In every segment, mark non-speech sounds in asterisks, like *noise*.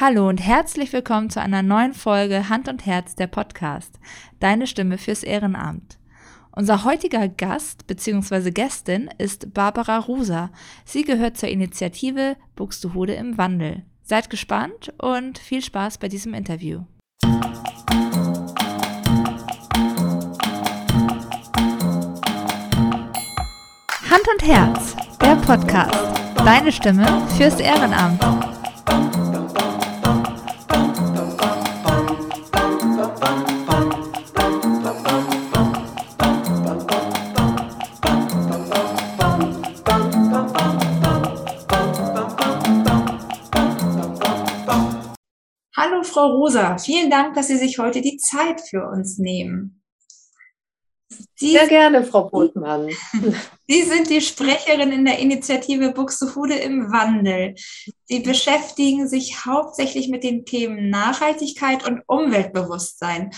Hallo und herzlich willkommen zu einer neuen Folge Hand und Herz der Podcast. Deine Stimme fürs Ehrenamt. Unser heutiger Gast bzw. Gästin ist Barbara Ruser. Sie gehört zur Initiative Buxtehude im Wandel. Seid gespannt und viel Spaß bei diesem Interview. Hand und Herz, der Podcast. Deine Stimme fürs Ehrenamt. Frau Rosa, vielen Dank, dass Sie sich heute die Zeit für uns nehmen. Sie, Sehr gerne, Frau Botmann. *laughs* Sie sind die Sprecherin in der Initiative Buxtehude im Wandel. Sie beschäftigen sich hauptsächlich mit den Themen Nachhaltigkeit und Umweltbewusstsein.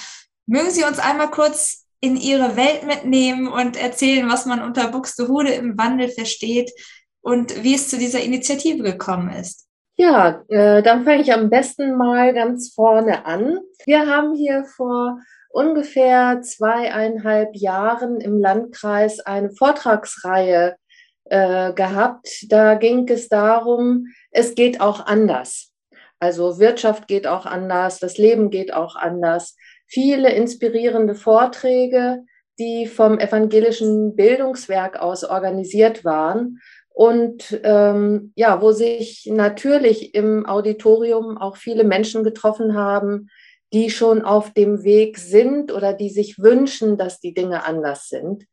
Mögen Sie uns einmal kurz in Ihre Welt mitnehmen und erzählen, was man unter Buxtehude im Wandel versteht und wie es zu dieser Initiative gekommen ist? Ja, äh, dann fange ich am besten mal ganz vorne an. Wir haben hier vor ungefähr zweieinhalb Jahren im Landkreis eine Vortragsreihe äh, gehabt. Da ging es darum, es geht auch anders. Also Wirtschaft geht auch anders, das Leben geht auch anders. Viele inspirierende Vorträge, die vom evangelischen Bildungswerk aus organisiert waren und ähm, ja, wo sich natürlich im Auditorium auch viele Menschen getroffen haben, die schon auf dem Weg sind oder die sich wünschen, dass die Dinge anders sind.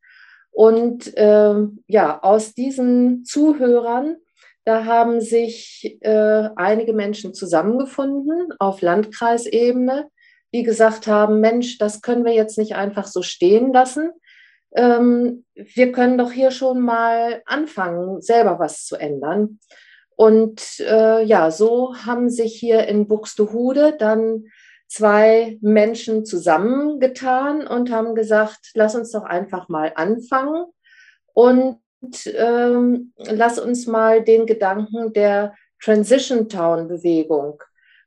Und ähm, ja, aus diesen Zuhörern, da haben sich äh, einige Menschen zusammengefunden auf Landkreisebene, die gesagt haben, Mensch, das können wir jetzt nicht einfach so stehen lassen ähm, wir können doch hier schon mal anfangen, selber was zu ändern. Und äh, ja, so haben sich hier in Buxtehude dann zwei Menschen zusammengetan und haben gesagt, lass uns doch einfach mal anfangen und ähm, lass uns mal den Gedanken der Transition Town Bewegung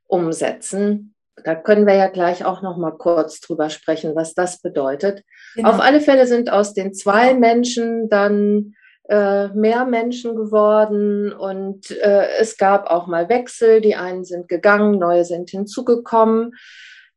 umsetzen da können wir ja gleich auch noch mal kurz drüber sprechen, was das bedeutet. Genau. Auf alle Fälle sind aus den zwei Menschen dann äh, mehr Menschen geworden und äh, es gab auch mal Wechsel. Die einen sind gegangen, neue sind hinzugekommen.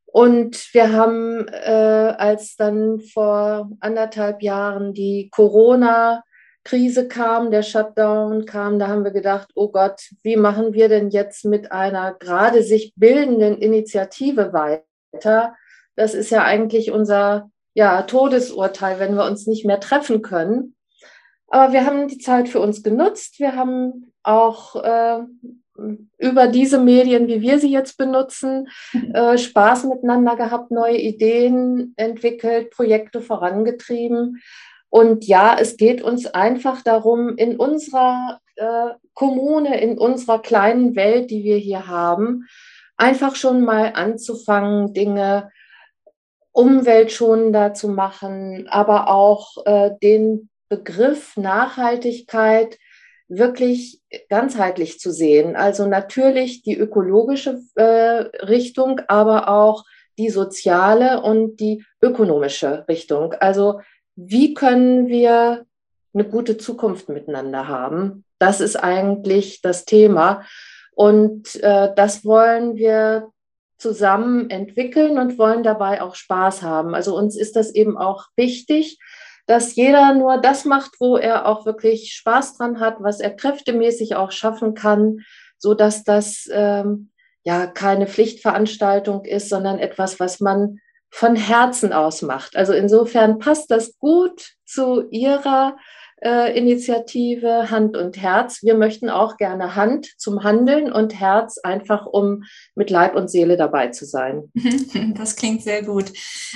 Und wir haben, äh, als dann vor anderthalb Jahren die Corona Krise kam, der Shutdown kam, da haben wir gedacht, oh Gott, wie machen wir denn jetzt mit einer gerade sich bildenden Initiative weiter? Das ist ja eigentlich unser ja, Todesurteil, wenn wir uns nicht mehr treffen können. Aber wir haben die Zeit für uns genutzt. Wir haben auch äh, über diese Medien, wie wir sie jetzt benutzen, äh, Spaß miteinander gehabt, neue Ideen entwickelt, Projekte vorangetrieben. Und ja, es geht uns einfach darum, in unserer äh, Kommune, in unserer kleinen Welt, die wir hier haben, einfach schon mal anzufangen, Dinge umweltschonender zu machen, aber auch äh, den Begriff Nachhaltigkeit wirklich ganzheitlich zu sehen. Also natürlich die ökologische äh, Richtung, aber auch die soziale und die ökonomische Richtung. Also wie können wir eine gute Zukunft miteinander haben? Das ist eigentlich das Thema. Und äh, das wollen wir zusammen entwickeln und wollen dabei auch Spaß haben. Also uns ist das eben auch wichtig, dass jeder nur das macht, wo er auch wirklich Spaß dran hat, was er kräftemäßig auch schaffen kann, so dass das ähm, ja keine Pflichtveranstaltung ist, sondern etwas, was man von Herzen aus macht. Also insofern passt das gut zu Ihrer äh, Initiative Hand und Herz. Wir möchten auch gerne Hand zum Handeln und Herz einfach, um mit Leib und Seele dabei zu sein. *laughs* Das klingt sehr gut.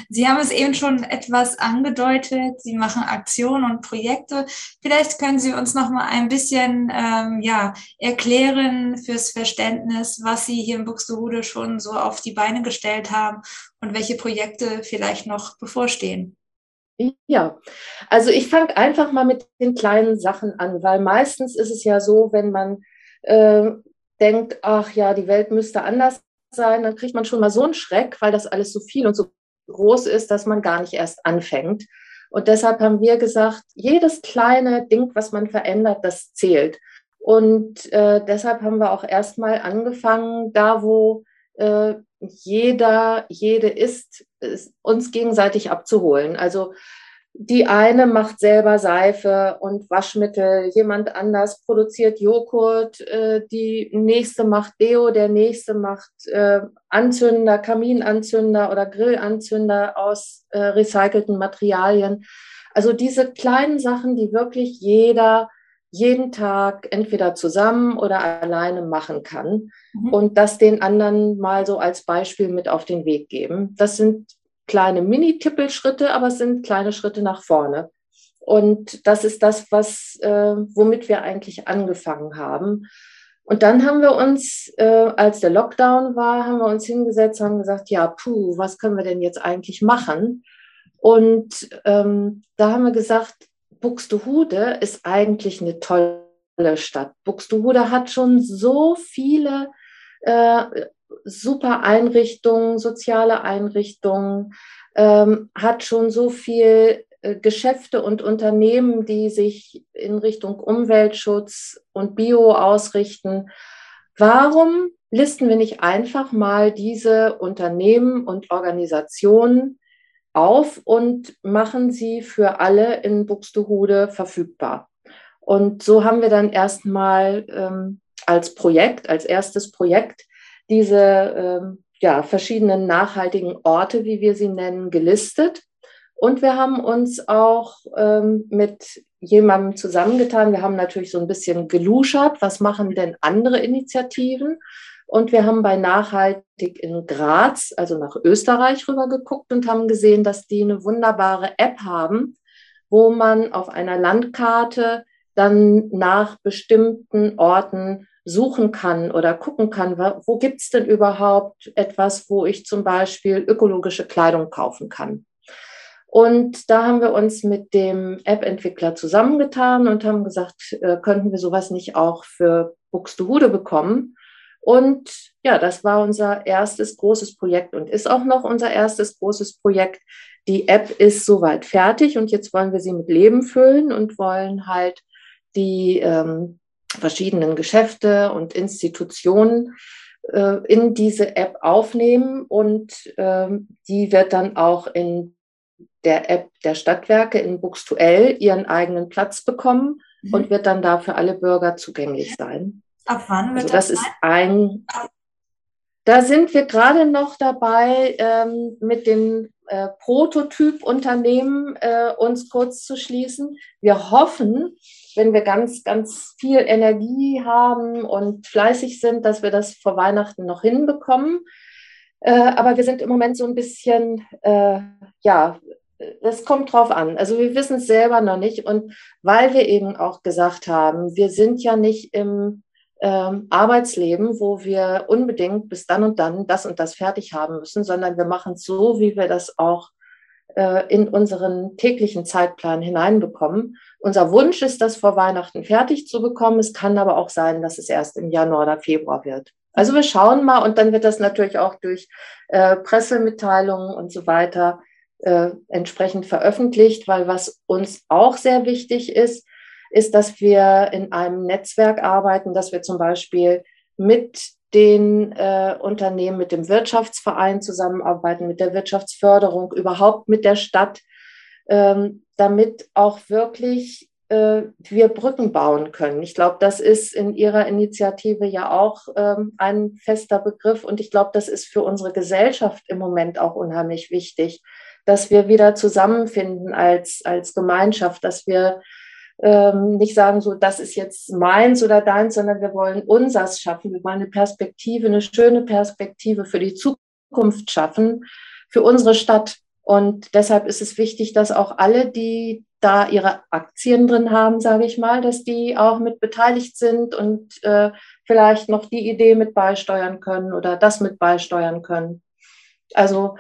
Sie haben es eben schon etwas angedeutet. Sie machen Aktionen und Projekte. Vielleicht können Sie uns noch mal ein bisschen ähm, ja, erklären fürs Verständnis, was Sie hier in Buxtehude schon so auf die Beine gestellt haben und welche Projekte vielleicht noch bevorstehen. Ja, also ich fange einfach mal mit den kleinen Sachen an, weil meistens ist es ja so, wenn man äh, denkt, ach ja, die Welt müsste anders sein, dann kriegt man schon mal so einen Schreck, weil das alles so viel und so groß ist, dass man gar nicht erst anfängt. Und deshalb haben wir gesagt, jedes kleine Ding, was man verändert, das zählt. Und äh, deshalb haben wir auch erstmal angefangen, da wo äh, jeder, jede ist, ist, uns gegenseitig abzuholen. Also die eine macht selber Seife und Waschmittel, jemand anders produziert Joghurt, äh, die nächste macht Deo, der nächste macht äh, Anzünder, Kaminanzünder oder Grillanzünder aus äh, recycelten Materialien. Also diese kleinen Sachen, die wirklich jeder jeden Tag entweder zusammen oder alleine machen kann mhm. und das den anderen mal so als Beispiel mit auf den Weg geben. Das sind kleine Mini-Tippelschritte, aber es sind kleine Schritte nach vorne. Und das ist das, was, äh, womit wir eigentlich angefangen haben. Und dann haben wir uns, äh, als der Lockdown war, haben wir uns hingesetzt, haben gesagt, ja, puh, was können wir denn jetzt eigentlich machen? Und ähm, da haben wir gesagt, Buxtehude ist eigentlich eine tolle Stadt. Buxtehude hat schon so viele äh, super Einrichtungen, soziale Einrichtungen, ähm, hat schon so viel äh, Geschäfte und Unternehmen, die sich in Richtung Umweltschutz und Bio ausrichten. Warum listen wir nicht einfach mal diese Unternehmen und Organisationen auf und machen sie für alle in Buxtehude verfügbar? Und so haben wir dann erstmal ähm, als Projekt, als erstes Projekt diese ähm, ja, verschiedenen nachhaltigen Orte, wie wir sie nennen, gelistet. Und wir haben uns auch ähm, mit jemandem zusammengetan. Wir haben natürlich so ein bisschen geluschert, was machen denn andere Initiativen? Und wir haben bei Nachhaltig in Graz, also nach Österreich rüber geguckt und haben gesehen, dass die eine wunderbare App haben, wo man auf einer Landkarte dann nach bestimmten Orten suchen kann oder gucken kann, wo gibt es denn überhaupt etwas, wo ich zum Beispiel ökologische Kleidung kaufen kann. Und da haben wir uns mit dem App-Entwickler zusammengetan und haben gesagt, äh, könnten wir sowas nicht auch für Buxtehude bekommen? Und ja, das war unser erstes großes Projekt und ist auch noch unser erstes großes Projekt. Die App ist soweit fertig und jetzt wollen wir sie mit Leben füllen und wollen halt die ähm, verschiedenen Geschäfte und Institutionen äh, in diese App aufnehmen und ähm, die wird dann auch in der App der Stadtwerke in Buxtuell ihren eigenen Platz bekommen mhm. und wird dann da für alle Bürger zugänglich sein. Ab wann wird also das? Das ist ein. Da sind wir gerade noch dabei, ähm, mit dem äh, Prototyp-Unternehmen äh, uns kurz zu schließen. Wir hoffen, wenn wir ganz, ganz viel Energie haben und fleißig sind, dass wir das vor Weihnachten noch hinbekommen. Äh, aber wir sind im Moment so ein bisschen, äh, ja, das kommt drauf an. Also wir wissen es selber noch nicht. Und weil wir eben auch gesagt haben, wir sind ja nicht im ähm, Arbeitsleben, wo wir unbedingt bis dann und dann das und das fertig haben müssen, sondern wir machen es so, wie wir das auch äh, in unseren täglichen Zeitplan hineinbekommen. Unser Wunsch ist, das vor Weihnachten fertig zu bekommen. Es kann aber auch sein, dass es erst im Januar oder Februar wird. Also wir schauen mal und dann wird das natürlich auch durch äh, Pressemitteilungen und so weiter äh, entsprechend veröffentlicht, weil was uns auch sehr wichtig ist, ist, dass wir in einem Netzwerk arbeiten, dass wir zum Beispiel mit den äh, Unternehmen, mit dem Wirtschaftsverein zusammenarbeiten, mit der Wirtschaftsförderung, überhaupt mit der Stadt, ähm, damit auch wirklich äh, wir Brücken bauen können. Ich glaube, das ist in Ihrer Initiative ja auch ähm, ein fester Begriff und ich glaube, das ist für unsere Gesellschaft im Moment auch unheimlich wichtig, dass wir wieder zusammenfinden als, als Gemeinschaft, dass wir ähm, nicht sagen, so, das ist jetzt meins oder deins, sondern wir wollen unsers schaffen. Wir wollen eine Perspektive, eine schöne Perspektive für die Zukunft schaffen, für unsere Stadt. Und deshalb ist es wichtig, dass auch alle, die da ihre Aktien drin haben, sage ich mal, dass die auch mit beteiligt sind und äh, vielleicht noch die Idee mit beisteuern können oder das mit beisteuern können. Also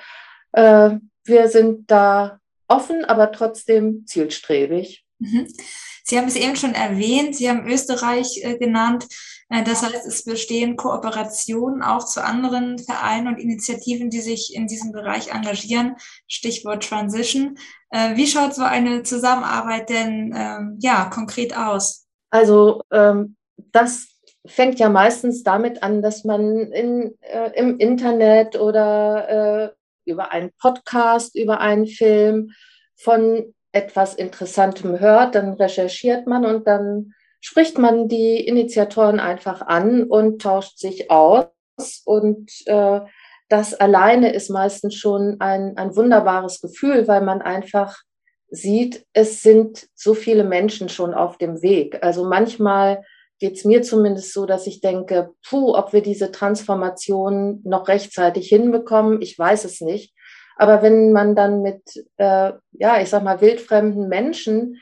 äh, wir sind da offen, aber trotzdem zielstrebig. Mhm. Sie haben es eben schon erwähnt, Sie haben Österreich äh, genannt. Äh, das heißt, es bestehen Kooperationen auch zu anderen Vereinen und Initiativen, die sich in diesem Bereich engagieren. Stichwort Transition. Äh, wie schaut so eine Zusammenarbeit denn ähm, ja konkret aus? Also ähm, das fängt ja meistens damit an, dass man in, äh, im Internet oder äh, über einen Podcast, über einen Film von etwas Interessantem hört, dann recherchiert man und dann spricht man die Initiatoren einfach an und tauscht sich aus. Und äh, das alleine ist meistens schon ein, ein wunderbares Gefühl, weil man einfach sieht, es sind so viele Menschen schon auf dem Weg. Also manchmal geht es mir zumindest so, dass ich denke, puh, ob wir diese Transformation noch rechtzeitig hinbekommen, ich weiß es nicht. Aber wenn man dann mit, äh, ja, ich sag mal, wildfremden Menschen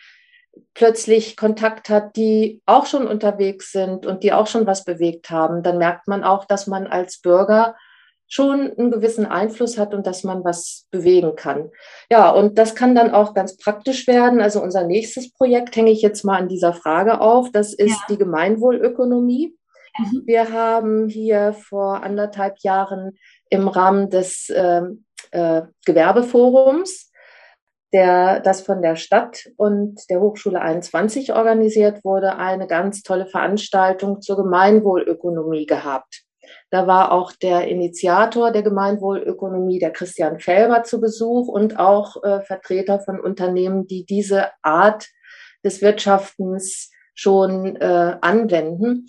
plötzlich Kontakt hat, die auch schon unterwegs sind und die auch schon was bewegt haben, dann merkt man auch, dass man als Bürger schon einen gewissen Einfluss hat und dass man was bewegen kann. Ja, und das kann dann auch ganz praktisch werden. Also unser nächstes Projekt hänge ich jetzt mal an dieser Frage auf. Das ist ja. die Gemeinwohlökonomie. Mhm. Wir haben hier vor anderthalb Jahren im Rahmen des äh, äh, Gewerbeforums, der, das von der Stadt und der Hochschule 21 organisiert wurde, eine ganz tolle Veranstaltung zur Gemeinwohlökonomie gehabt. Da war auch der Initiator der Gemeinwohlökonomie, der Christian Felber, zu Besuch und auch äh, Vertreter von Unternehmen, die diese Art des Wirtschaftens schon äh, anwenden.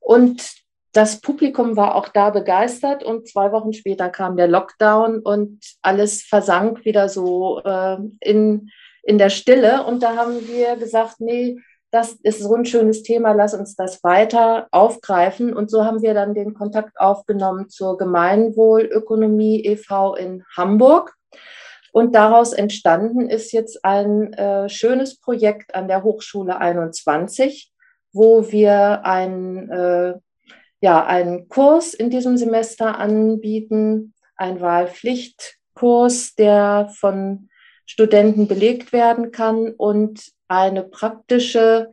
Und das Publikum war auch da begeistert und zwei Wochen später kam der Lockdown und alles versank wieder so äh, in, in der Stille. Und da haben wir gesagt, nee, das ist so ein schönes Thema, lass uns das weiter aufgreifen. Und so haben wir dann den Kontakt aufgenommen zur Gemeinwohlökonomie e.V. in Hamburg. Und daraus entstanden ist jetzt ein äh, schönes Projekt an der Hochschule 21, wo wir ein äh, ja, einen Kurs in diesem Semester anbieten, ein Wahlpflichtkurs, der von Studenten belegt werden kann und eine praktische,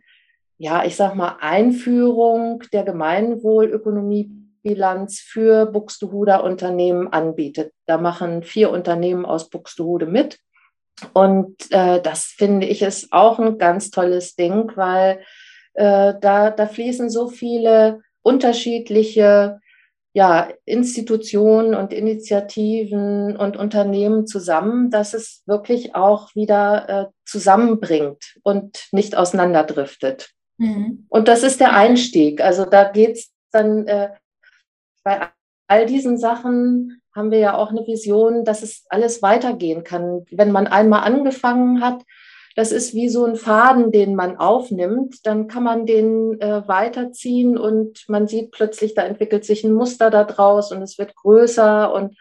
ja, ich sag mal, Einführung der Gemeinwohlökonomiebilanz für Buxtehuder Unternehmen anbietet. Da machen vier Unternehmen aus Buxtehude mit. Und äh, das finde ich ist auch ein ganz tolles Ding, weil äh, da, da fließen so viele unterschiedliche ja, Institutionen und Initiativen und Unternehmen zusammen, dass es wirklich auch wieder äh, zusammenbringt und nicht auseinanderdriftet. Mhm. Und das ist der Einstieg. Also da geht es dann äh, bei all diesen Sachen haben wir ja auch eine Vision, dass es alles weitergehen kann. Wenn man einmal angefangen hat, das ist wie so ein Faden, den man aufnimmt. Dann kann man den äh, weiterziehen und man sieht plötzlich, da entwickelt sich ein Muster daraus und es wird größer und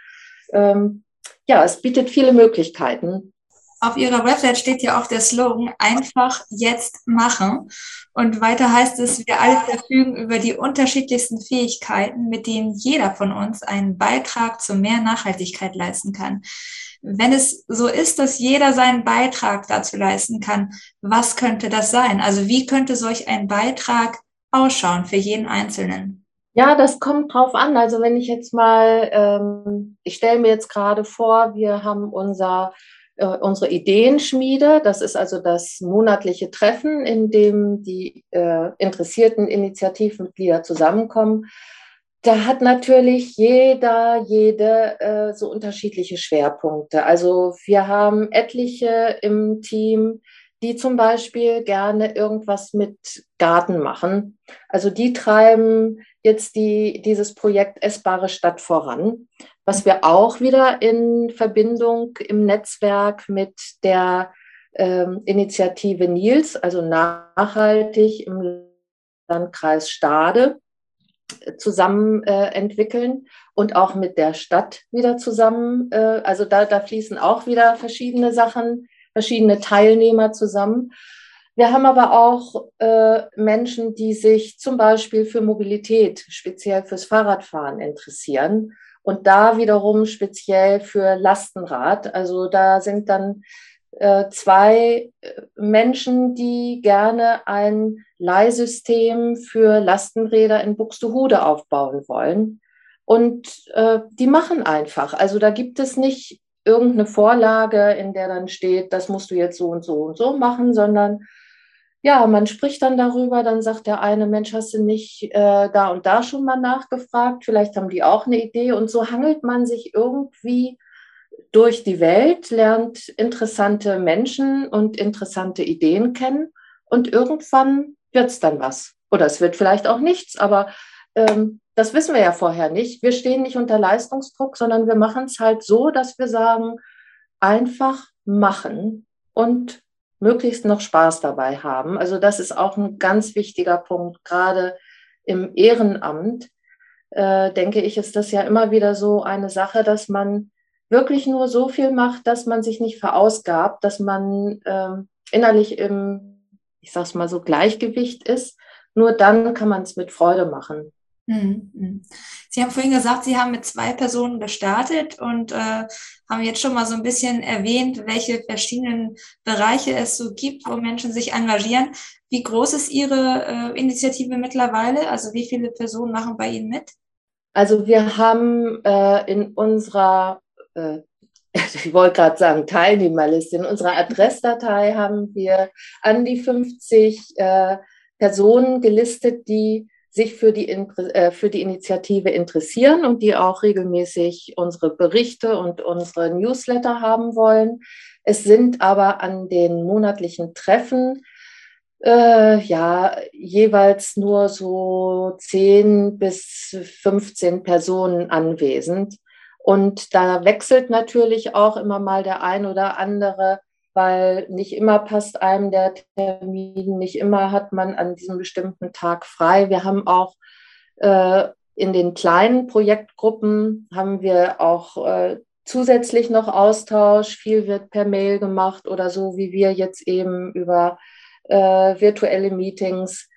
ähm, ja, es bietet viele Möglichkeiten. Auf Ihrer Website steht ja auch der Slogan einfach jetzt machen. Und weiter heißt es, wir alle verfügen über die unterschiedlichsten Fähigkeiten, mit denen jeder von uns einen Beitrag zu mehr Nachhaltigkeit leisten kann wenn es so ist, dass jeder seinen Beitrag dazu leisten kann, was könnte das sein? Also wie könnte solch ein Beitrag ausschauen für jeden Einzelnen? Ja, das kommt drauf an. Also wenn ich jetzt mal, ähm, ich stelle mir jetzt gerade vor, wir haben unser äh, unsere Ideenschmiede. Das ist also das monatliche Treffen, in dem die äh, interessierten Initiativmitglieder zusammenkommen da hat natürlich jeder, jede äh, so unterschiedliche Schwerpunkte. Also wir haben etliche im Team, die zum Beispiel gerne irgendwas mit Garten machen. Also die treiben jetzt die, dieses Projekt Essbare Stadt voran, was wir auch wieder in Verbindung im Netzwerk mit der ähm, Initiative Nils, also nachhaltig im Landkreis Stade, zusammen äh, entwickeln und auch mit der Stadt wieder zusammen. Äh, also da, da fließen auch wieder verschiedene Sachen, verschiedene Teilnehmer zusammen. Wir haben aber auch äh, Menschen, die sich zum Beispiel für Mobilität, speziell fürs Fahrradfahren interessieren und da wiederum speziell für Lastenrad. Also da sind dann zwei äh, Menschen, die gerne ein Leihsystem für Lastenräder in Buxtehude aufbauen wollen. Und äh, die machen einfach. Also da gibt es nicht irgendeine Vorlage, in der dann steht, das musst du jetzt so und so und so machen, sondern ja, man spricht dann darüber, dann sagt der eine, Mensch, hast du nicht äh, da und da schon mal nachgefragt? Vielleicht haben die auch eine Idee. Und so hangelt man sich irgendwie durch die Welt, lernt interessante Menschen und interessante Ideen kennen und irgendwann wird es dann was. Oder es wird vielleicht auch nichts, aber ähm, das wissen wir ja vorher nicht. Wir stehen nicht unter Leistungsdruck, sondern wir machen es halt so, dass wir sagen, einfach machen und möglichst noch Spaß dabei haben. Also das ist auch ein ganz wichtiger Punkt, gerade im Ehrenamt. Äh, denke ich, ist das ja immer wieder so eine Sache, dass man wirklich nur so viel macht, dass man sich nicht verausgabt, dass man äh, innerlich im, ich sag's mal so, Gleichgewicht ist. Nur dann kann man es mit Freude machen. Mhm, mhm. Sie haben vorhin gesagt, Sie haben mit zwei Personen gestartet und äh, haben jetzt schon mal so ein bisschen erwähnt, welche verschiedenen Bereiche es so gibt, wo Menschen sich engagieren. Wie groß ist Ihre äh, Initiative mittlerweile? Also wie viele Personen machen bei Ihnen mit? Also wir haben äh, in unserer äh, *laughs* ich wollte gerade sagen, Teilnehmerliste. In unserer Adressdatei haben wir an die 50 äh, Personen gelistet, die sich für die, äh, für die Initiative interessieren und die auch regelmäßig unsere Berichte und unsere Newsletter haben wollen. Es sind aber an den monatlichen Treffen äh, ja jeweils nur so 10 bis 15 Personen anwesend. Und da wechselt natürlich auch immer mal der ein oder andere weil nicht immer passt einem der Termin, nicht immer hat man an diesem bestimmten Tag frei. Wir haben auch äh, in den kleinen Projektgruppen haben wir auch äh, zusätzlich noch Austausch. Viel wird per Mail gemacht oder so, wie wir jetzt eben über äh, virtuelle Meetings.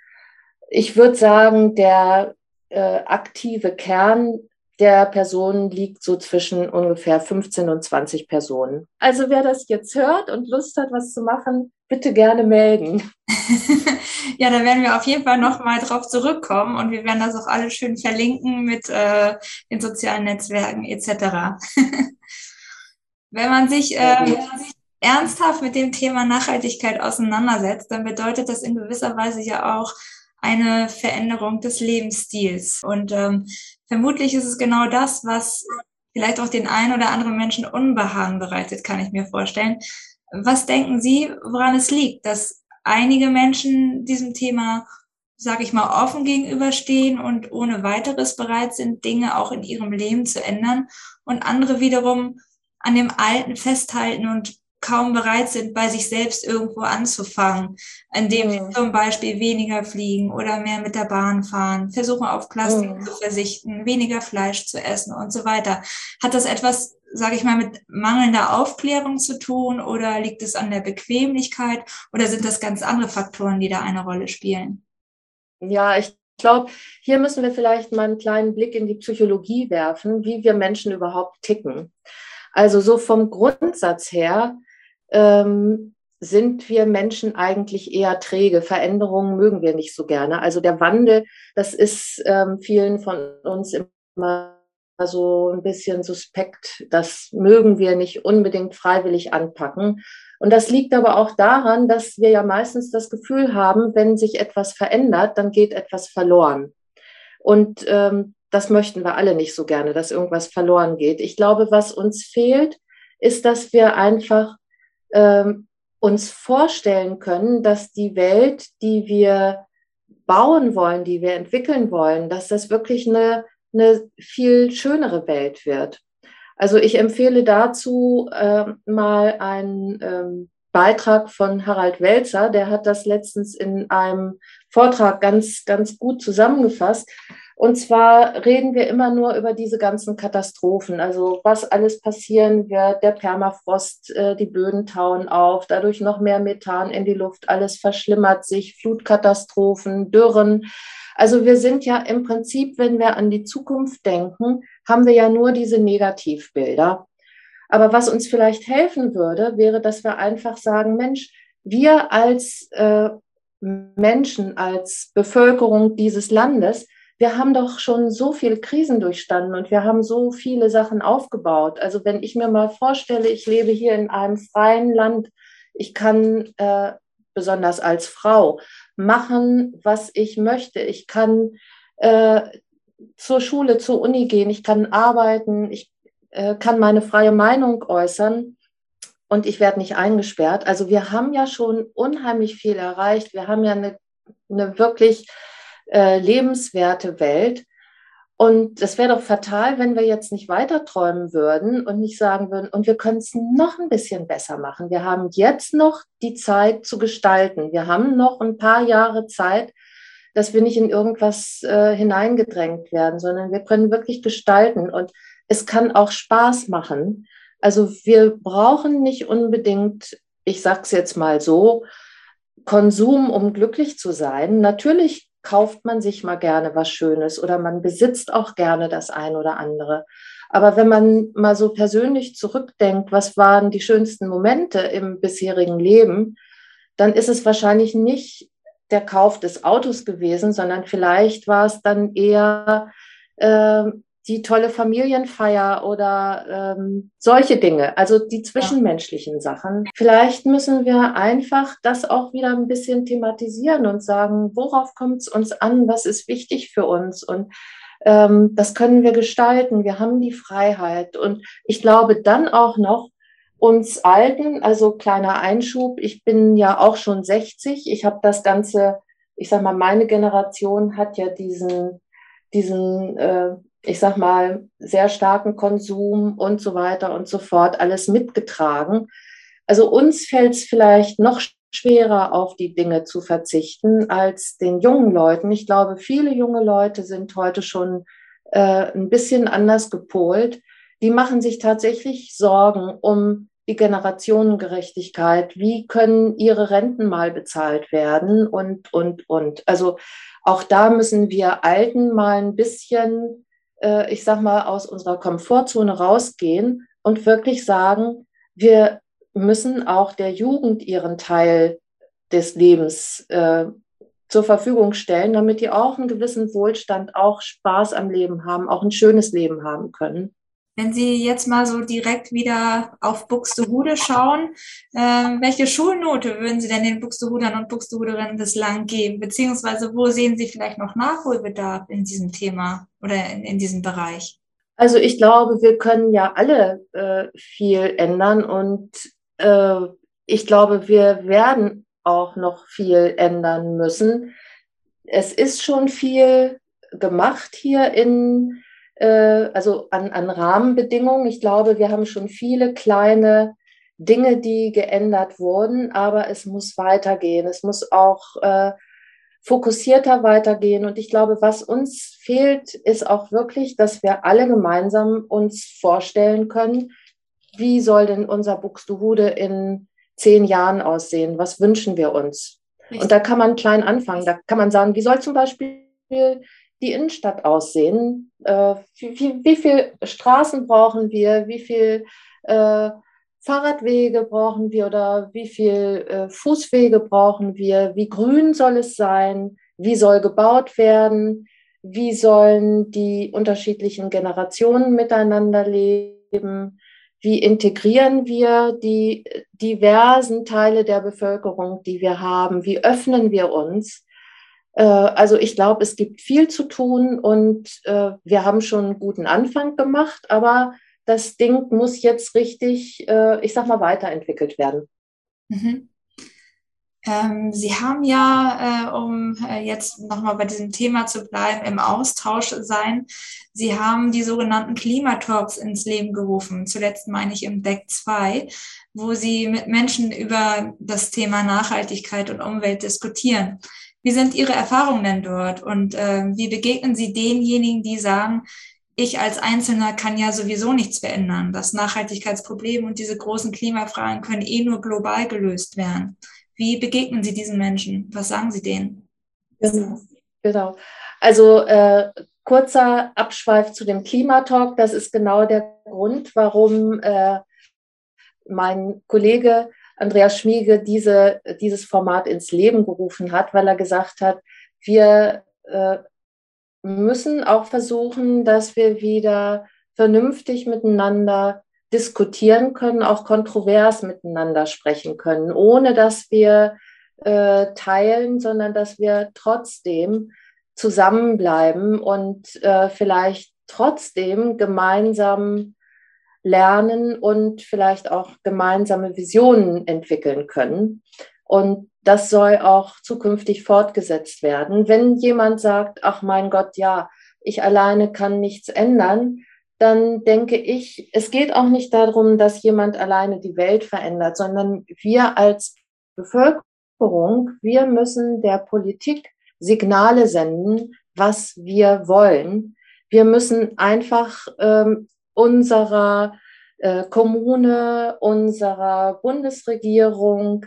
Ich würde sagen, der äh, aktive Kern der Personen liegt so zwischen ungefähr 15 und 20 Personen. Also wer das jetzt hört und Lust hat, was zu machen, bitte gerne melden. *laughs* ja, da werden wir auf jeden Fall nochmal drauf zurückkommen und wir werden das auch alles schön verlinken mit äh, den sozialen Netzwerken etc. *laughs* Wenn man sich äh, ernsthaft mit dem Thema Nachhaltigkeit auseinandersetzt, dann bedeutet das in gewisser Weise ja auch eine Veränderung des Lebensstils. Und ähm, vermutlich ist es genau das, was vielleicht auch den einen oder anderen Menschen Unbehagen bereitet, kann ich mir vorstellen. Was denken Sie, woran es liegt, dass einige Menschen diesem Thema, sage ich mal, offen gegenüberstehen und ohne weiteres bereit sind, Dinge auch in ihrem Leben zu ändern und andere wiederum an dem Alten festhalten und kaum bereit sind, bei sich selbst irgendwo anzufangen, indem sie mhm. zum Beispiel weniger fliegen oder mehr mit der Bahn fahren, versuchen auf Plastik mhm. zu verzichten, weniger Fleisch zu essen und so weiter. Hat das etwas, sage ich mal, mit mangelnder Aufklärung zu tun oder liegt es an der Bequemlichkeit oder sind das ganz andere Faktoren, die da eine Rolle spielen? Ja, ich glaube, hier müssen wir vielleicht mal einen kleinen Blick in die Psychologie werfen, wie wir Menschen überhaupt ticken. Also so vom Grundsatz her ähm, sind wir Menschen eigentlich eher träge. Veränderungen mögen wir nicht so gerne. Also der Wandel, das ist ähm, vielen von uns immer so ein bisschen suspekt. Das mögen wir nicht unbedingt freiwillig anpacken. Und das liegt aber auch daran, dass wir ja meistens das Gefühl haben, wenn sich etwas verändert, dann geht etwas verloren. Und ähm, das möchten wir alle nicht so gerne, dass irgendwas verloren geht. Ich glaube, was uns fehlt, ist, dass wir einfach ähm, uns vorstellen können, dass die Welt, die wir bauen wollen, die wir entwickeln wollen, dass das wirklich eine, eine viel schönere Welt wird. Also ich empfehle dazu äh, mal einen ähm, Beitrag von Harald Welzer, der hat das letztens in einem Vortrag ganz, ganz gut zusammengefasst. Und zwar reden wir immer nur über diese ganzen Katastrophen, also was alles passieren wird, der Permafrost, äh, die Böden tauen auf, dadurch noch mehr Methan in die Luft, alles verschlimmert sich, Flutkatastrophen, Dürren. Also wir sind ja im Prinzip, wenn wir an die Zukunft denken, haben wir ja nur diese Negativbilder. Aber was uns vielleicht helfen würde, wäre, dass wir einfach sagen, Mensch, wir als äh, Menschen, als Bevölkerung dieses Landes, wir haben doch schon so viele Krisen durchstanden und wir haben so viele Sachen aufgebaut. Also wenn ich mir mal vorstelle, ich lebe hier in einem freien Land, ich kann äh, besonders als Frau machen, was ich möchte. Ich kann äh, zur Schule, zur Uni gehen, ich kann arbeiten, ich äh, kann meine freie Meinung äußern und ich werde nicht eingesperrt. Also wir haben ja schon unheimlich viel erreicht. Wir haben ja eine, eine wirklich äh, lebenswerte Welt. Und es wäre doch fatal, wenn wir jetzt nicht weiter träumen würden und nicht sagen würden, und wir können es noch ein bisschen besser machen. Wir haben jetzt noch die Zeit zu gestalten. Wir haben noch ein paar Jahre Zeit, dass wir nicht in irgendwas äh, hineingedrängt werden, sondern wir können wirklich gestalten. Und es kann auch Spaß machen. Also wir brauchen nicht unbedingt, ich sage es jetzt mal so, Konsum, um glücklich zu sein. Natürlich kauft man sich mal gerne was Schönes oder man besitzt auch gerne das ein oder andere. Aber wenn man mal so persönlich zurückdenkt, was waren die schönsten Momente im bisherigen Leben, dann ist es wahrscheinlich nicht der Kauf des Autos gewesen, sondern vielleicht war es dann eher äh, die tolle Familienfeier oder ähm, solche Dinge, also die zwischenmenschlichen ja. Sachen. Vielleicht müssen wir einfach das auch wieder ein bisschen thematisieren und sagen, worauf kommt es uns an, was ist wichtig für uns und ähm, das können wir gestalten. Wir haben die Freiheit und ich glaube dann auch noch, uns Alten, also kleiner Einschub, ich bin ja auch schon 60, ich habe das Ganze, ich sag mal, meine Generation hat ja diesen, diesen äh, ich sag mal, sehr starken Konsum und so weiter und so fort alles mitgetragen. Also uns fällt es vielleicht noch schwerer, auf die Dinge zu verzichten als den jungen Leuten. Ich glaube, viele junge Leute sind heute schon äh, ein bisschen anders gepolt. Die machen sich tatsächlich Sorgen um die Generationengerechtigkeit. Wie können ihre Renten mal bezahlt werden und, und, und. Also auch da müssen wir Alten mal ein bisschen äh, ich sag mal, aus unserer Komfortzone rausgehen und wirklich sagen, wir müssen auch der Jugend ihren Teil des Lebens äh, zur Verfügung stellen, damit die auch einen gewissen Wohlstand, auch Spaß am Leben haben, auch ein schönes Leben haben können. Wenn Sie jetzt mal so direkt wieder auf Buxtehude schauen, äh, welche Schulnote würden Sie denn den Buxtehudern und Buxtehuderinnen bislang geben? Beziehungsweise wo sehen Sie vielleicht noch Nachholbedarf in diesem Thema oder in, in diesem Bereich? Also ich glaube, wir können ja alle äh, viel ändern und äh, ich glaube, wir werden auch noch viel ändern müssen. Es ist schon viel gemacht hier in äh, also an, an Rahmenbedingungen. Ich glaube, wir haben schon viele kleine Dinge, die geändert wurden, aber es muss weitergehen. Es muss auch äh, fokussierter weitergehen. Und ich glaube, was uns fehlt, ist auch wirklich, dass wir alle gemeinsam uns vorstellen können, wie soll denn unser Buxtehude in zehn Jahren aussehen? Was wünschen wir uns? Und da kann man klein anfangen. Da kann man sagen, wie soll zum Beispiel die Innenstadt aussehen? Äh, wie, wie, wie viele Straßen brauchen wir? Wie viel äh, Fahrradwege brauchen wir oder wie viel äh, Fußwege brauchen wir? Wie grün soll es sein? Wie soll gebaut werden? Wie sollen die unterschiedlichen Generationen miteinander leben? Wie integrieren wir die diversen Teile der Bevölkerung, die wir haben? Wie öffnen wir uns? Äh, also ich glaube, es gibt viel zu tun und äh, wir haben schon einen guten Anfang gemacht, aber das Ding muss jetzt richtig, äh, ich sag mal, weiterentwickelt werden. Mhm. Ähm, Sie haben ja, äh, um äh, jetzt nochmal bei diesem Thema zu bleiben, im Austausch sein, Sie haben die sogenannten Klimatalks ins Leben gerufen, zuletzt meine ich im Deck 2, wo Sie mit Menschen über das Thema Nachhaltigkeit und Umwelt diskutieren. Wie sind Ihre Erfahrungen denn dort und äh, wie begegnen Sie denjenigen, die sagen, ich als Einzelner kann ja sowieso nichts verändern. Das Nachhaltigkeitsproblem und diese großen Klimafragen können eh nur global gelöst werden. Wie begegnen Sie diesen Menschen? Was sagen Sie denen? Genau. genau. Also äh, kurzer Abschweif zu dem Klimatalk. Das ist genau der Grund, warum äh, mein Kollege Andreas Schmiege diese, dieses Format ins Leben gerufen hat, weil er gesagt hat, wir äh, müssen auch versuchen, dass wir wieder vernünftig miteinander diskutieren können, auch kontrovers miteinander sprechen können, ohne dass wir äh, teilen, sondern dass wir trotzdem zusammenbleiben und äh, vielleicht trotzdem gemeinsam lernen und vielleicht auch gemeinsame Visionen entwickeln können. Und das soll auch zukünftig fortgesetzt werden. Wenn jemand sagt, ach mein Gott, ja, ich alleine kann nichts ändern, dann denke ich, es geht auch nicht darum, dass jemand alleine die Welt verändert, sondern wir als Bevölkerung, wir müssen der Politik Signale senden, was wir wollen. Wir müssen einfach ähm, unserer äh, Kommune, unserer Bundesregierung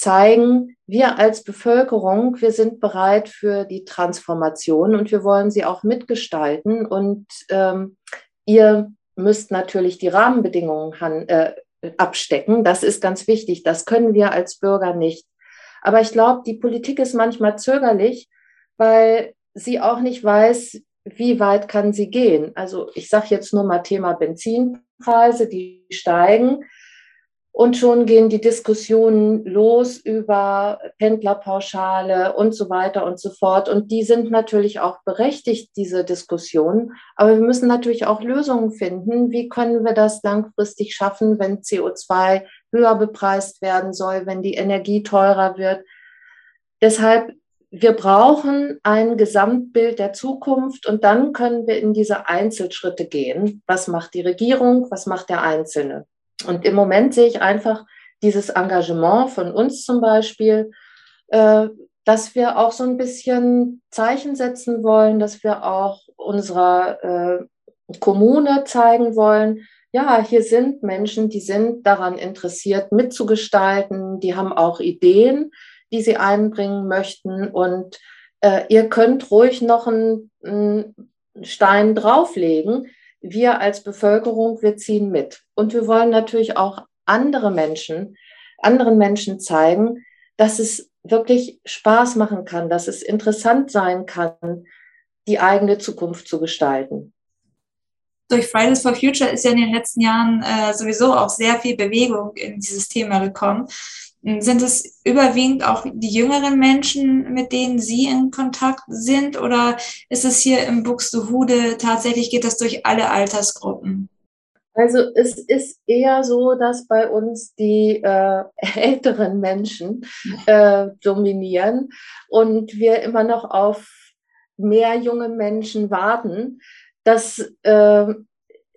zeigen, wir als Bevölkerung, wir sind bereit für die Transformation und wir wollen sie auch mitgestalten. Und ähm, Ihr müsst natürlich die Rahmenbedingungen äh, abstecken. Das ist ganz wichtig. Das können wir als Bürger nicht. Aber ich glaube, die Politik ist manchmal zögerlich, weil sie auch nicht weiß, wie weit kann sie gehen. Also ich sage jetzt nur mal Thema Benzinpreise, die steigen. Und schon gehen die Diskussionen los über Pendlerpauschale und so weiter und so fort. Und die sind natürlich auch berechtigt, diese Diskussionen. Aber wir müssen natürlich auch Lösungen finden. Wie können wir das langfristig schaffen, wenn CO2 höher bepreist werden soll, wenn die Energie teurer wird? Deshalb, wir brauchen ein Gesamtbild der Zukunft und dann können wir in diese Einzelschritte gehen. Was macht die Regierung? Was macht der Einzelne? Und im Moment sehe ich einfach dieses Engagement von uns zum Beispiel, äh, dass wir auch so ein bisschen Zeichen setzen wollen, dass wir auch unserer äh, Kommune zeigen wollen, ja, hier sind Menschen, die sind daran interessiert, mitzugestalten, die haben auch Ideen, die sie einbringen möchten. Und äh, ihr könnt ruhig noch einen, einen Stein drauflegen, wir als Bevölkerung, wir ziehen mit. Und wir wollen natürlich auch andere Menschen, anderen Menschen zeigen, dass es wirklich Spaß machen kann, dass es interessant sein kann, die eigene Zukunft zu gestalten. Durch Fridays for Future ist ja in den letzten Jahren äh, sowieso auch sehr viel Bewegung in dieses Thema gekommen. Sind es überwiegend auch die jüngeren Menschen, mit denen Sie in Kontakt sind? Oder ist es hier im Buxtehude tatsächlich, geht das durch alle Altersgruppen? Also es ist eher so, dass bei uns die äh, *laughs* älteren Menschen äh, dominieren und wir immer noch auf mehr junge Menschen warten. Das äh,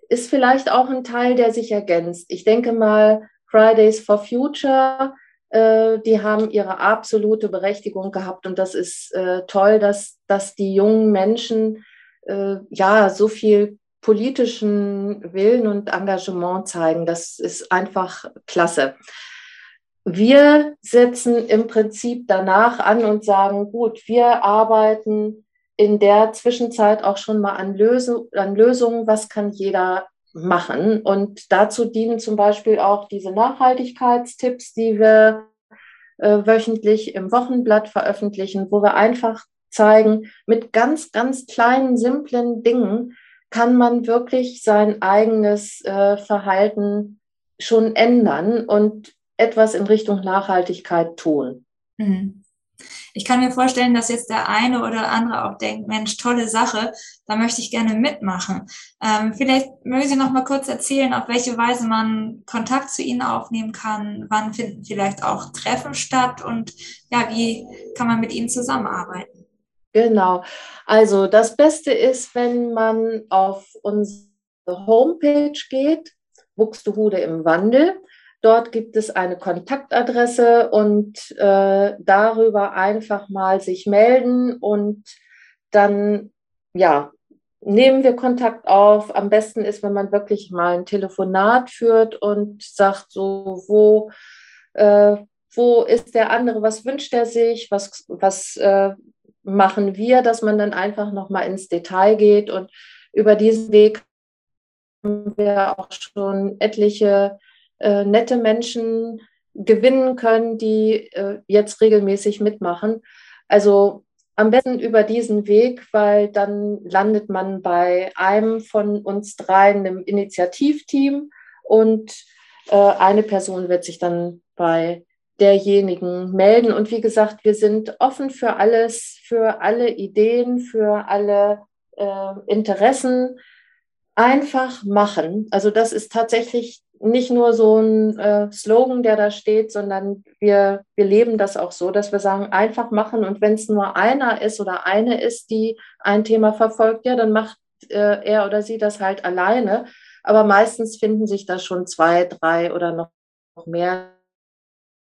ist vielleicht auch ein Teil, der sich ergänzt. Ich denke mal, Fridays for Future die haben ihre absolute Berechtigung gehabt und das ist äh, toll, dass, dass die jungen Menschen äh, ja so viel politischen Willen und Engagement zeigen. Das ist einfach klasse. Wir setzen im Prinzip danach an und sagen, gut, wir arbeiten in der Zwischenzeit auch schon mal an, Lösung, an Lösungen, was kann jeder machen. Und dazu dienen zum Beispiel auch diese Nachhaltigkeitstipps, die wir äh, wöchentlich im Wochenblatt veröffentlichen, wo wir einfach zeigen, mit ganz, ganz kleinen, simplen Dingen kann man wirklich sein eigenes äh, Verhalten schon ändern und etwas in Richtung Nachhaltigkeit tun. Mhm. Ich kann mir vorstellen, dass jetzt der eine oder andere auch denkt, Mensch, tolle Sache, da möchte ich gerne mitmachen. Ähm, vielleicht mögen Sie noch mal kurz erzählen, auf welche Weise man Kontakt zu Ihnen aufnehmen kann, wann finden vielleicht auch Treffen statt und ja, wie kann man mit Ihnen zusammenarbeiten? Genau. Also das Beste ist, wenn man auf unsere Homepage geht, Buxtehude im Wandel. Dort gibt es eine Kontaktadresse und äh, darüber einfach mal sich melden und dann, ja, nehmen wir Kontakt auf. Am besten ist, wenn man wirklich mal ein Telefonat führt und sagt so, wo, äh, wo ist der andere, was wünscht er sich, was, was äh, machen wir, dass man dann einfach nochmal ins Detail geht und über diesen Weg haben wir auch schon etliche äh, nette Menschen gewinnen können, die äh, jetzt regelmäßig mitmachen. Also am besten über diesen Weg, weil dann landet man bei einem von uns dreien im Initiativteam und äh, eine Person wird sich dann bei derjenigen melden. Und wie gesagt, wir sind offen für alles, für alle Ideen, für alle äh, Interessen. Einfach machen. Also das ist tatsächlich nicht nur so ein äh, Slogan, der da steht, sondern wir, wir leben das auch so, dass wir sagen, einfach machen. Und wenn es nur einer ist oder eine ist, die ein Thema verfolgt, ja, dann macht äh, er oder sie das halt alleine. Aber meistens finden sich da schon zwei, drei oder noch mehr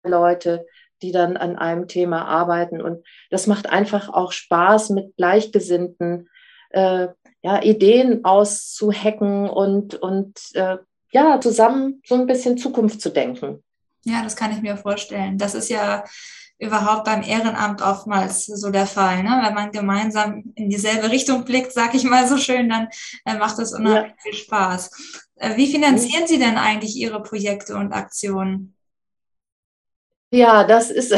Leute, die dann an einem Thema arbeiten. Und das macht einfach auch Spaß, mit Gleichgesinnten äh, ja, Ideen auszuhacken und, und äh, ja, zusammen so ein bisschen Zukunft zu denken. Ja, das kann ich mir vorstellen. Das ist ja überhaupt beim Ehrenamt oftmals so der Fall. Ne? Wenn man gemeinsam in dieselbe Richtung blickt, sag ich mal so schön, dann äh, macht das unheimlich ja. viel Spaß. Äh, wie finanzieren mhm. Sie denn eigentlich Ihre Projekte und Aktionen? Ja, das ist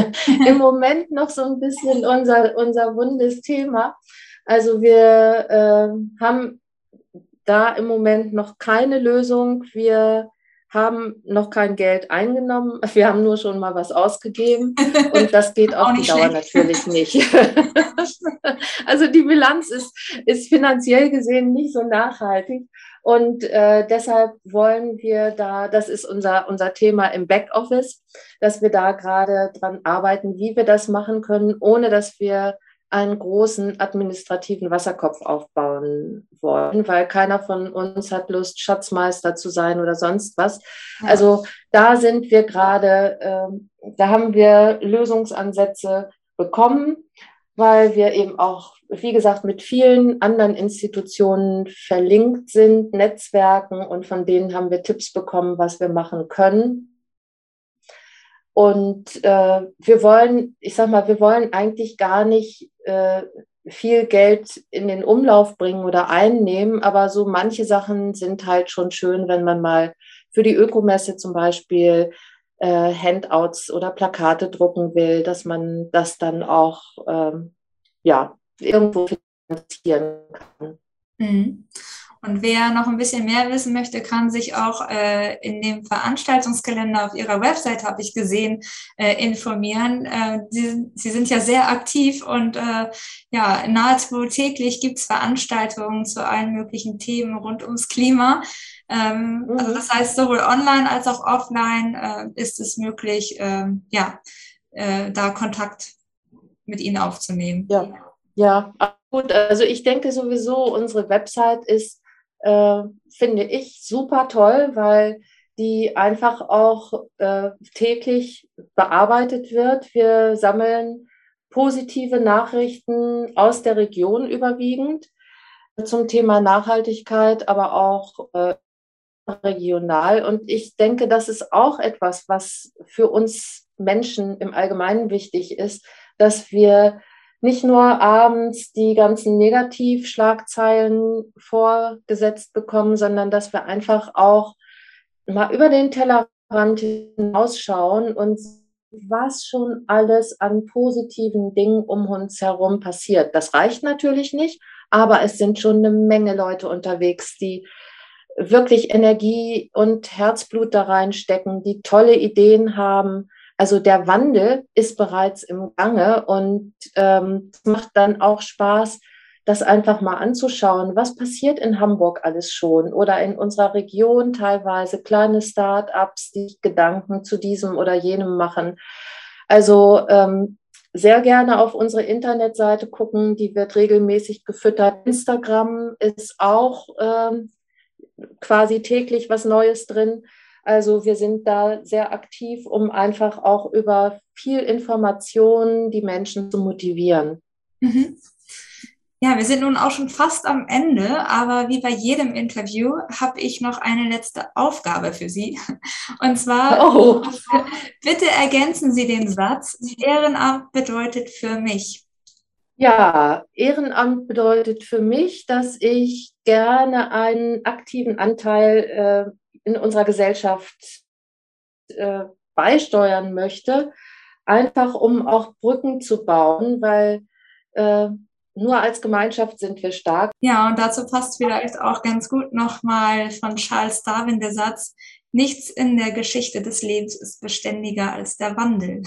*laughs* im Moment noch so ein bisschen unser, unser wundes Thema. Also wir äh, haben da im Moment noch keine Lösung. Wir haben noch kein Geld eingenommen. *laughs* Wir haben nur schon mal was ausgegeben *laughs* und das geht auf die Dauer natürlich nicht. *laughs* also die Bilanz ist, ist finanziell gesehen nicht so nachhaltig. Und äh, deshalb wollen wir da, das ist unser, unser Thema im Backoffice, dass wir da gerade dran arbeiten, wie wir das machen können, ohne dass wir einen großen administrativen Wasserkopf aufbauen wollen, weil keiner von uns hat Lust, Schatzmeister zu sein oder sonst was. Ja. Also da sind wir gerade, äh, da haben wir Lösungsansätze bekommen, weil wir eben auch, wie gesagt, mit vielen anderen Institutionen verlinkt sind, Netzwerken und von denen haben wir Tipps bekommen, was wir machen können. Und äh, wir wollen, ich sag mal, wir wollen eigentlich gar nicht äh, viel Geld in den Umlauf bringen oder einnehmen, aber so manche Sachen sind halt schon schön, wenn man mal für die Ökomesse zum Beispiel äh, Handouts oder Plakate drucken will, dass man das dann auch ähm, ja, irgendwo finanzieren kann. Mhm. Und wer noch ein bisschen mehr wissen möchte, kann sich auch äh, in dem Veranstaltungskalender auf ihrer Website, habe ich gesehen, äh, informieren. Äh, sie, sie, sind ja sehr aktiv und äh, ja, nahezu täglich gibt es Veranstaltungen zu allen möglichen Themen rund ums Klima. Ähm, mhm. Also das heißt, sowohl online als auch offline äh, ist es möglich, äh, ja, äh, da Kontakt mit ihnen aufzunehmen. Ja, ja, gut. Also ich denke sowieso, unsere Website ist äh, finde ich super toll, weil die einfach auch äh, täglich bearbeitet wird. Wir sammeln positive Nachrichten aus der Region überwiegend zum Thema Nachhaltigkeit, aber auch äh, regional. Und ich denke, das ist auch etwas, was für uns Menschen im Allgemeinen wichtig ist, dass wir nicht nur abends die ganzen Negativschlagzeilen vorgesetzt bekommen, sondern dass wir einfach auch mal über den Tellerrand hinausschauen und was schon alles an positiven Dingen um uns herum passiert. Das reicht natürlich nicht, aber es sind schon eine Menge Leute unterwegs, die wirklich Energie und Herzblut da reinstecken, die tolle Ideen haben, also der Wandel ist bereits im Gange und ähm, macht dann auch Spaß, das einfach mal anzuschauen, was passiert in Hamburg alles schon oder in unserer Region teilweise kleine Start-ups, die Gedanken zu diesem oder jenem machen. Also ähm, sehr gerne auf unsere Internetseite gucken, die wird regelmäßig gefüttert. Instagram ist auch ähm, quasi täglich was Neues drin. Also wir sind da sehr aktiv, um einfach auch über viel Information die Menschen zu motivieren. Mhm. Ja, wir sind nun auch schon fast am Ende, aber wie bei jedem Interview habe ich noch eine letzte Aufgabe für Sie. *laughs* Und zwar, oh. bitte ergänzen Sie den Satz, Ehrenamt bedeutet für mich. Ja, Ehrenamt bedeutet für mich, dass ich gerne einen aktiven Anteil äh, in unserer Gesellschaft äh, beisteuern möchte, einfach um auch Brücken zu bauen, weil äh, nur als Gemeinschaft sind wir stark. Ja, und dazu passt vielleicht auch ganz gut nochmal von Charles Darwin der Satz, nichts in der Geschichte des Lebens ist beständiger als der Wandel.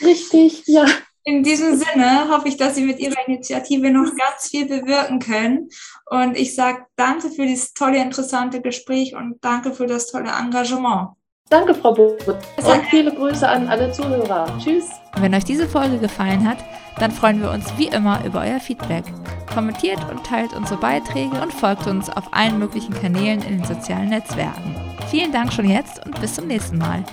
Richtig, ja. In diesem Sinne hoffe ich, dass Sie mit Ihrer Initiative noch ganz viel bewirken können. Und ich sage danke für dieses tolle, interessante Gespräch und danke für das tolle Engagement. Danke, Frau Boot. Und viele Grüße an alle Zuhörer. Tschüss. Wenn euch diese Folge gefallen hat, dann freuen wir uns wie immer über euer Feedback. Kommentiert und teilt unsere Beiträge und folgt uns auf allen möglichen Kanälen in den sozialen Netzwerken. Vielen Dank schon jetzt und bis zum nächsten Mal.